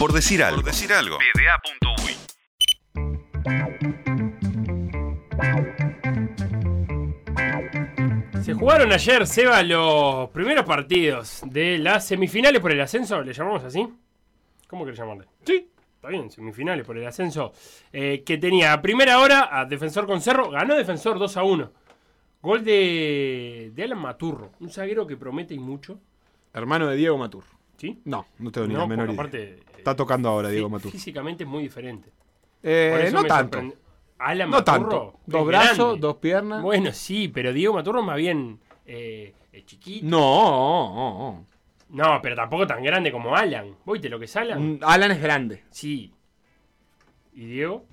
Por decir algo. Por decir algo. PDA.uy. Se jugaron ayer, Seba, los primeros partidos de las semifinales por el ascenso, ¿le llamamos así? ¿Cómo querés llamarle? Sí. Está bien, semifinales por el ascenso. eh, que tenía a primera hora a Defensor con Cerro, ganó Defensor 2 a 1. Gol de, de Alan Maturro, un zaguero que promete y mucho. Hermano de Diego Matur. ¿Sí? No, no tengo ni No, la menor idea. aparte, Está tocando ahora fí- Diego Matur. Físicamente es muy diferente. Eh, no tanto. sorprende- Alan No Maturro tanto. Dos brazos, dos piernas. Bueno, sí, pero Diego Maturro más bien eh, es chiquito. No. No, pero tampoco tan grande como Alan. ¿Viste lo que es Alan? Mm, Alan es grande. Sí. ¿Y Diego?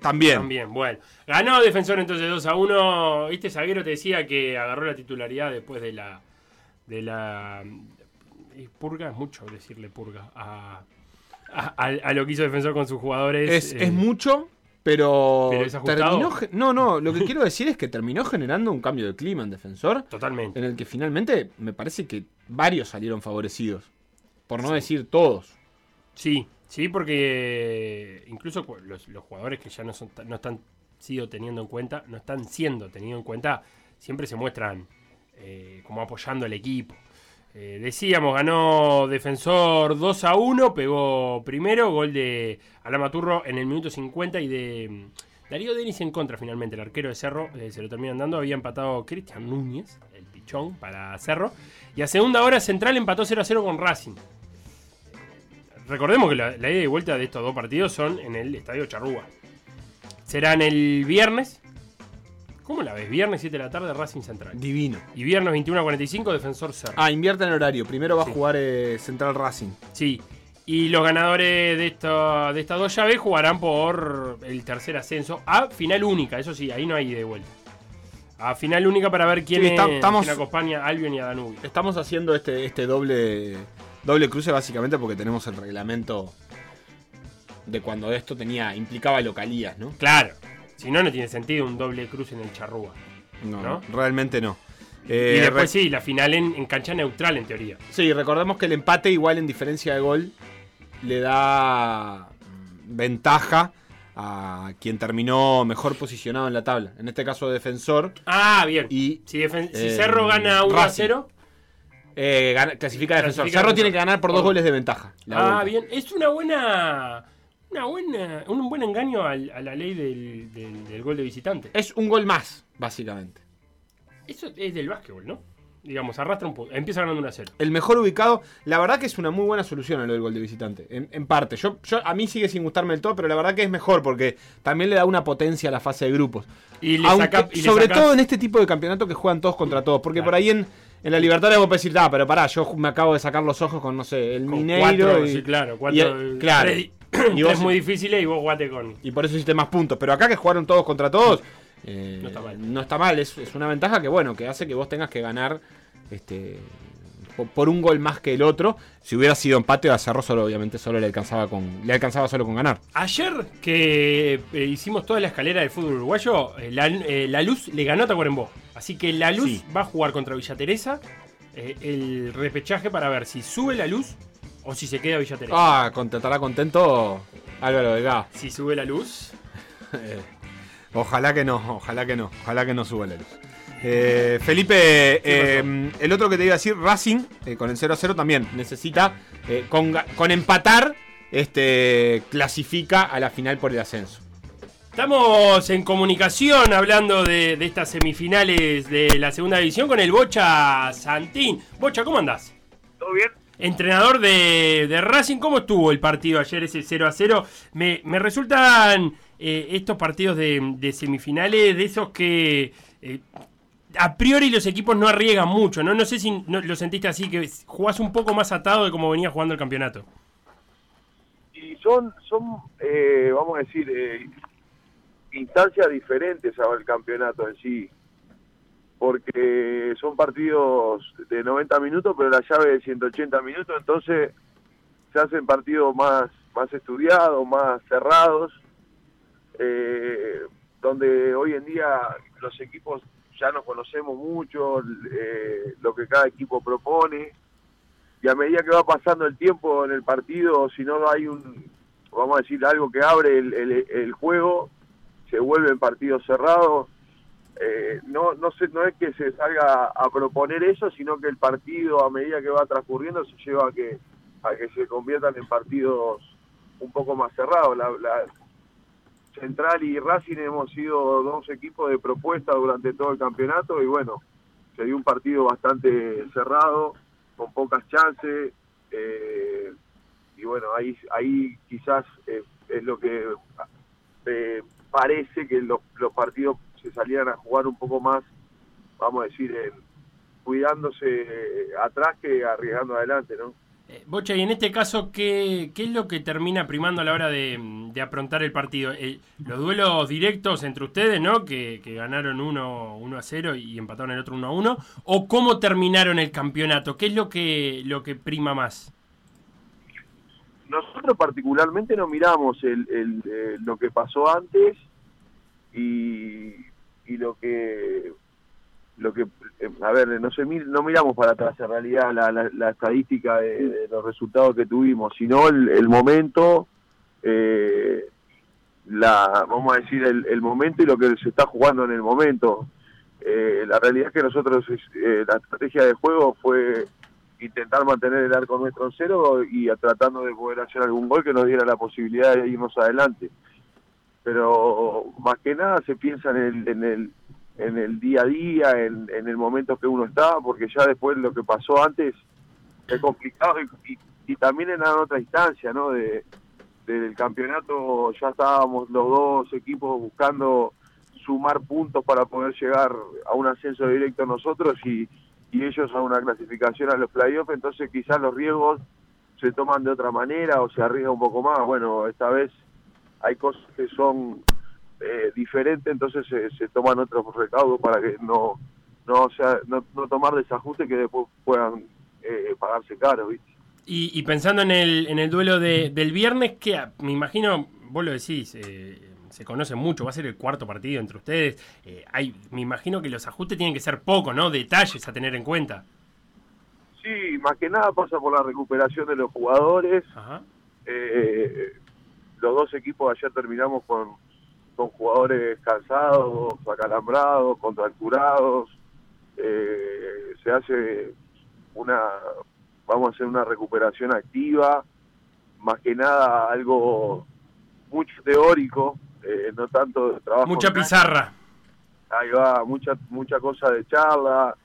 También. También, bueno. Ganó Defensor entonces 2 a 1. Este zaguero te decía que agarró la titularidad después de la. de la. Y Purga es mucho decirle purga a, a, a- a lo que hizo Defensor con sus jugadores. Es, eh, es mucho, pero, pero es ajustado. terminó. No, no, lo que quiero decir es que terminó generando un cambio de clima en defensor, Totalmente. en el que finalmente me parece que varios salieron favorecidos. Por no decir todos. Sí, sí, porque incluso cu- los, los jugadores que ya no, son, no están sido teniendo en cuenta, no están siendo tenidos en cuenta, siempre se muestran eh, como apoyando al equipo. Eh, decíamos, ganó Defensor 2 a 1, pegó primero, gol de Alamaturro en el minuto 50 y de mm, Darío Denis en contra finalmente, el arquero de Cerro, eh, se lo terminan dando, había empatado Cristian Núñez, el pichón para Cerro, y a segunda hora Central empató 0 a 0 con Racing. Recordemos que la, la ida y vuelta de estos dos partidos son en el Estadio Charrúa. Serán el viernes. ¿Cómo la ves? Viernes 7 de la tarde, Racing Central. Divino. Y viernes 21 a 45, Defensor Cerro. Ah, invierte en horario. Primero va a jugar eh, Central Racing. Sí. Y los ganadores de, esta- de estas dos llaves jugarán por el tercer ascenso a final única. Eso sí, ahí no hay y vuelta. A final única para ver quién, Sí, está- es- estamos- quién acompaña a Albion y a Danubio. Estamos haciendo este, este doble, doble cruce básicamente porque tenemos el reglamento de cuando esto tenía implicaba localías, ¿no? Claro. Si no, no tiene sentido un doble cruce en el Charrúa. No, ¿No? realmente no. y Eh, después sí, la final en, en cancha neutral en teoría. Sí, recordemos que el empate igual en diferencia de gol le da mm, ventaja a quien terminó mejor posicionado en la tabla. En este caso defensor. Ah, bien. Y si, defen- si eh, Cerro gana 1 a Racing. 0. eh, gana- clasifica defensor. Cerro defensor. tiene que ganar por dos Por- goles de ventaja. Ah, vuelta. bien. Es una buena. Una buena, un buen engaño al- a la ley del, del- del gol de visitante. Es un gol más, básicamente. Eso es del básquetbol, ¿no? Digamos, arrastra un punto. Empieza ganando 1 a 0. El mejor ubicado, la verdad que es una muy buena solución a lo del gol de visitante. En, en parte, yo, yo a mí sigue sin gustarme del todo, pero la verdad que es mejor porque también le da una potencia a la fase de grupos. Y le Aunque- saca- y le sobre todo en este tipo de campeonato que juegan todos contra todos. Porque Claro. por ahí en, en la Libertadores vos podés decir, ah, pero pará, yo me acabo de sacar los ojos con, no sé, el con Mineiro. cuatro, y, sí, claro. y Cuatro, el- claro. tres, Y vos- tres muy difíciles y vos jugate con. y por eso hiciste más puntos. Pero acá que jugaron todos contra todos, eh, No está mal. no está mal. Es, es una ventaja que, bueno, que hace que vos tengas que ganar este po- por un gol más que el otro. Si hubiera sido empate a Cerro, solo, obviamente solo le alcanzaba con le alcanzaba solo con ganar. Ayer que eh, hicimos toda la escalera del fútbol uruguayo, eh, la, eh, La Luz le ganó a Tacuarembó. Así que La Luz Sí. va a jugar contra Villa Teresa eh, el repechaje para ver si sube La Luz o si se queda Villa Teresa. Ah, cont- estará contento Álvaro Delgado. Si sube La Luz, Eh, ojalá que no, ojalá que no, ojalá que no suba la luz. Eh, Felipe, eh, el otro que te iba a decir, Racing, eh, con el 0 a 0 también necesita, eh, con, con empatar, este, clasifica a la final por el ascenso. Estamos en comunicación hablando de, de estas semifinales de la segunda división con el Bocha Santín. Bocha, ¿cómo andás? ¿Todo bien? Entrenador de, de Racing, ¿cómo estuvo el partido ayer, ese 0 a 0? Me, me resultan eh, estos partidos de, de semifinales de esos que eh, a priori los equipos no arriesgan mucho, ¿no? No sé si no- lo sentiste así, que jugás un poco más atado de como venía jugando el campeonato. Y son, son eh, vamos a decir, eh, instancias diferentes al campeonato en sí. Porque son partidos de 90 minutos, pero la llave de 180 minutos, entonces se hacen partidos más, más estudiados, más cerrados, eh, donde hoy en día los equipos ya nos conocemos mucho, eh, lo que cada equipo propone, y a medida que va pasando el tiempo en el partido, si no hay un, vamos a decir, algo que abre el, el, juego, se vuelven partidos cerrados. Eh, no, no, sé, no es que se salga a proponer eso, sino que el partido a medida que va transcurriendo se lleva a que, a que se conviertan en partidos un poco más cerrados. La, la Central y Racing hemos sido dos equipos de propuesta durante todo el campeonato y bueno, se dio un partido bastante cerrado, con pocas chances. Eh, y bueno, ahí, ahí quizás eh, es lo que eh, parece que los, partidos se salieran a jugar un poco más, vamos a decir, cuidándose atrás que arriesgando adelante, ¿no? Eh, Bocha, y en este caso, ¿qué, ¿qué, es lo que termina primando a la hora de, de aprontar el partido? los duelos directos entre ustedes, ¿no? Que, que ganaron uno, uno, a 0 y empataron el otro 1 a 1. ¿O cómo terminaron el campeonato? ¿Qué es lo que, lo que prima más? Nosotros particularmente no miramos el, el, eh, lo que pasó antes y, y lo que lo que eh, a ver no sé no miramos para atrás en realidad la, estadística de, los resultados que tuvimos sino el, momento eh, la vamos a decir el, momento y lo que se está jugando en el momento. Eh, la realidad es que nosotros la estrategia de juego fue intentar mantener el arco nuestro en cero y tratando de poder hacer algún gol que nos diera la posibilidad de irnos adelante pero más que nada se piensa en el, en el en el día a día, en, en el momento que uno está, porque ya después lo que pasó antes es complicado y, y, también en otra instancia, ¿no? De, del campeonato ya estábamos los dos equipos buscando sumar puntos para poder llegar a un ascenso directo nosotros y, y ellos a una clasificación a los playoffs, entonces quizás los riesgos se toman de otra manera o se arriesga un poco más. Bueno, esta vez hay cosas que son eh, diferente, entonces se, toman otros recaudos para que no no sea no, tomar desajustes que después puedan eh, pagarse caro, Y, pensando en el, en el duelo de, del viernes, que me imagino, vos lo decís, eh, se conocen mucho, va a ser el cuarto partido entre ustedes. hay, me imagino que los ajustes tienen que ser pocos, ¿no? Detalles a tener en cuenta. Sí, más que nada pasa por la recuperación de los jugadores. Los dos equipos ayer terminamos con con jugadores cansados, acalambrados, contracturados. Eh, se hace una, vamos a hacer una recuperación activa, más que nada algo mucho teórico, eh, no tanto de trabajo. Mucha pizarra. Ahí va, mucha, mucha cosa de charla,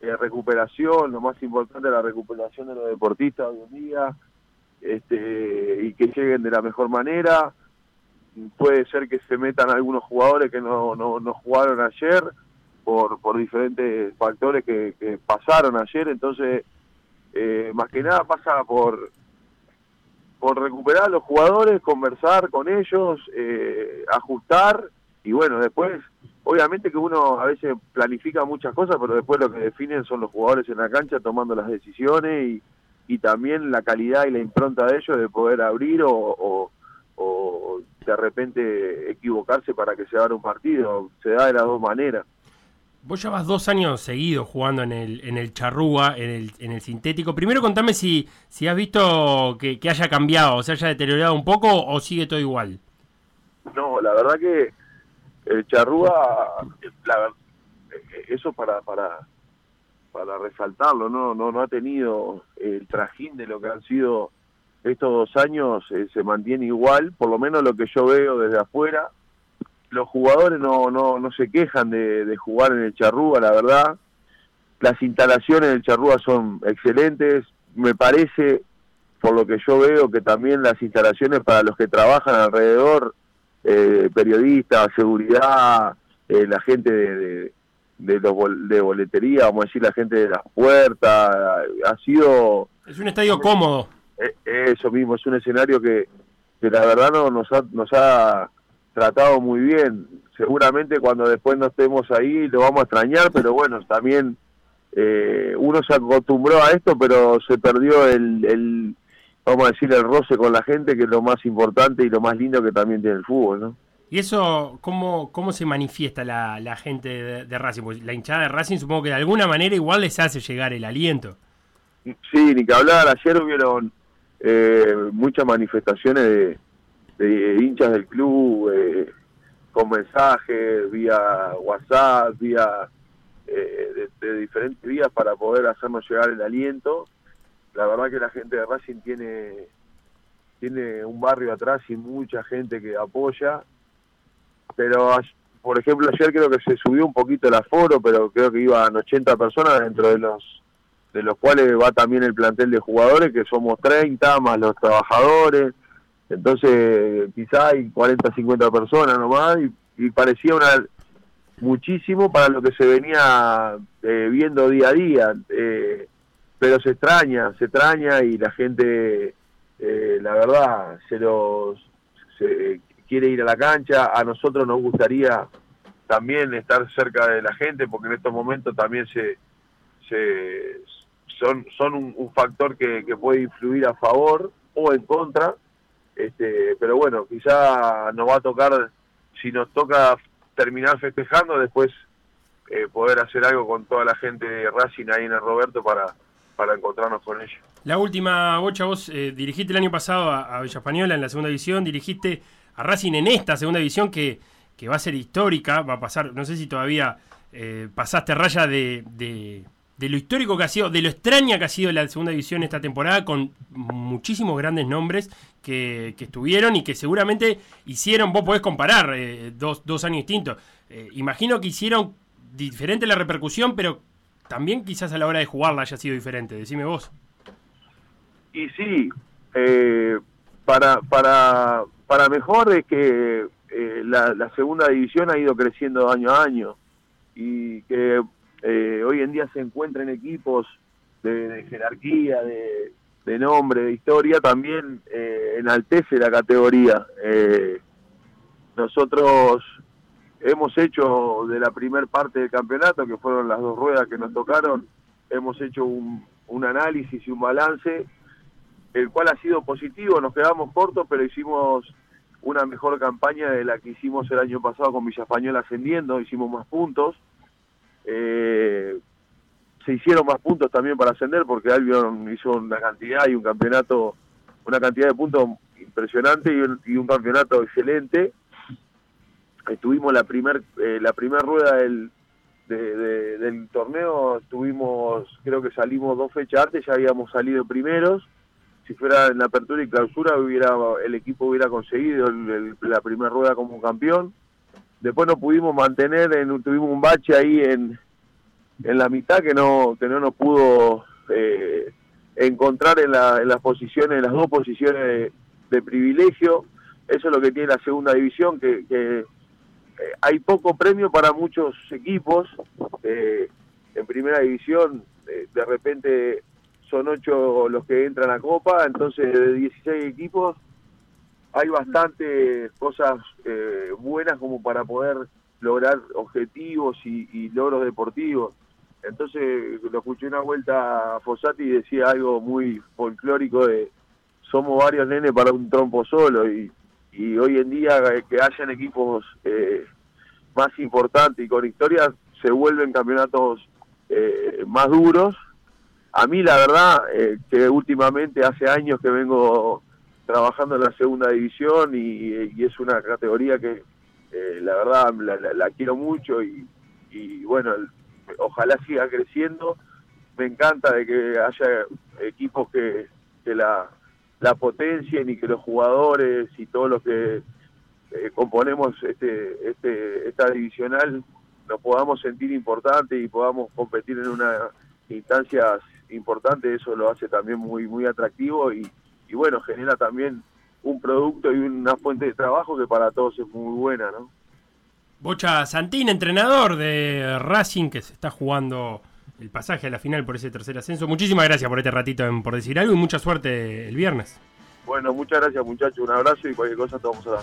eh, recuperación, lo más importante la recuperación de los deportistas hoy en día, este, y que lleguen de la mejor manera. Puede ser que se metan algunos jugadores que no, no, jugaron ayer por, por diferentes factores que, que pasaron ayer, entonces eh, más que nada pasa por por recuperar a los jugadores, conversar con ellos, eh, ajustar. Y bueno, después obviamente que uno a veces planifica muchas cosas, pero después lo que definen son los jugadores en la cancha tomando las decisiones y, y también la calidad y la impronta de ellos de poder abrir o o de repente equivocarse para que se haga un partido. Se da de las dos maneras. Vos llevas dos años seguidos jugando en el, en el charrúa, en el, en el sintético. Primero contame si, si has visto que, haya cambiado, o se haya deteriorado un poco o sigue todo igual. No, la verdad que el charrúa, eso para, para, para resaltarlo, no, no, no ha tenido el trajín de lo que han sido estos dos años eh, se mantiene igual, por lo menos lo que yo veo desde afuera. Los jugadores no, no, no se quejan de, jugar en el Charrúa, la verdad. Las instalaciones del Charrúa son excelentes. Me parece, por lo que yo veo, que también las instalaciones para los que trabajan alrededor, eh, periodistas, seguridad, eh, la gente de, de, los de boletería, vamos a decir, la gente de las puertas, ha sido... Es un estadio cómodo eh, eso mismo, es un escenario que, la verdad no, nos, ha, nos ha tratado muy bien. Seguramente cuando después no estemos ahí lo vamos a extrañar, pero bueno, también eh, uno se acostumbró a esto, pero se perdió el, el, vamos a decir, el roce con la gente, que es lo más importante y lo más lindo que también tiene el fútbol, ¿no? ¿Y eso cómo, cómo se manifiesta la, la gente de, Racing? Pues la hinchada de Racing supongo que de alguna manera igual les hace llegar el aliento. Sí, ni que hablar. Ayer hubieron eh, muchas manifestaciones de, hinchas del club eh, con mensajes vía WhatsApp, vía eh, de, diferentes vías para poder hacernos llegar el aliento. La verdad que la gente de Racing tiene tiene un barrio atrás y mucha gente que apoya. Pero, por ejemplo, ayer creo que se subió un poquito el aforo, pero creo que iban 80 personas dentro de los de los cuales va también el plantel de jugadores, que somos 30, más los trabajadores. Entonces, quizá hay 40, 50 personas nomás, y, parecía una muchísimo para lo que se venía eh, viendo día a día. Eh, pero se extraña, se extraña y la gente, eh, la verdad, se los quiere ir a la cancha. A nosotros nos gustaría también estar cerca de la gente, porque en estos momentos también se, se son, son un, factor que, puede influir a favor o en contra. Este, pero bueno, quizá nos va a tocar, si nos toca terminar festejando, después eh, poder hacer algo con toda la gente de Racing ahí en el Roberto para, para encontrarnos con ellos. La última, Bocha, vos eh, dirigiste el año pasado a, Villa Española en la segunda división, dirigiste a Racing en esta segunda división que, que va a ser histórica, va a pasar, no sé si todavía eh, pasaste raya de de lo histórico que ha sido, de lo extraña que ha sido la segunda división esta temporada, con muchísimos grandes nombres que, estuvieron y que seguramente hicieron, vos podés comparar eh, dos, dos, años distintos. Eh, imagino que hicieron diferente la repercusión, pero también quizás a la hora de jugarla haya sido diferente. Decime vos. Y sí, para, para, para mejor es que la, la segunda división ha ido creciendo año a año y que eh, hoy en día se encuentran equipos de, jerarquía, de, nombre, de historia, también eh, enaltece la categoría. Eh, nosotros hemos hecho de la primer parte del campeonato, que fueron las dos ruedas que nos tocaron, hemos hecho un, un análisis y un balance, el cual ha sido positivo, nos quedamos cortos, pero hicimos una mejor campaña de la que hicimos el año pasado con Villa Española ascendiendo, hicimos más puntos. Eh, se hicieron más puntos también para ascender porque Albion hizo una cantidad y un campeonato, una cantidad de puntos impresionante y un, campeonato excelente. Estuvimos la primer eh, la primera rueda del, del torneo, estuvimos, creo que salimos dos fechas antes, ya habíamos salido primeros. Si fuera en apertura y clausura, hubiera el equipo hubiera conseguido la primera rueda como campeón después no pudimos mantener, en, tuvimos un bache ahí en, en la mitad que no, que no nos pudo eh, encontrar en, la, en las posiciones, en las dos posiciones de, privilegio. Eso es lo que tiene la segunda división, que, eh, hay poco premio para muchos equipos. Eh, en primera división, de repente son ocho los que entran a Copa, entonces de 16 equipos hay bastantes cosas eh, buenas como para poder lograr objetivos y, logros deportivos. Entonces lo escuché una vuelta a Fossati y decía algo muy folclórico de somos varios nenes para un trompo solo y, hoy en día eh, que hayan equipos eh, más importantes y con historias se vuelven campeonatos más duros. A mí la verdad que últimamente hace años que vengo trabajando en la segunda división y, es una categoría que eh, la verdad la, quiero mucho y, bueno, ojalá siga creciendo. Me encanta de que haya equipos que, la, la potencien y que los jugadores y todos los que eh, componemos este, este, esta divisional nos podamos sentir importantes y podamos competir en una instancias importante, eso lo hace también muy muy atractivo y, y bueno, genera también un producto y una fuente de trabajo que para todos es muy buena, ¿no? Bocha Santín, entrenador de Racing, que se está jugando el pasaje a la final por ese tercer ascenso. Muchísimas gracias por este ratito en Por Decir Algo y mucha suerte el viernes. Bueno, muchas gracias muchachos, un abrazo y cualquier cosa te vamos a dar.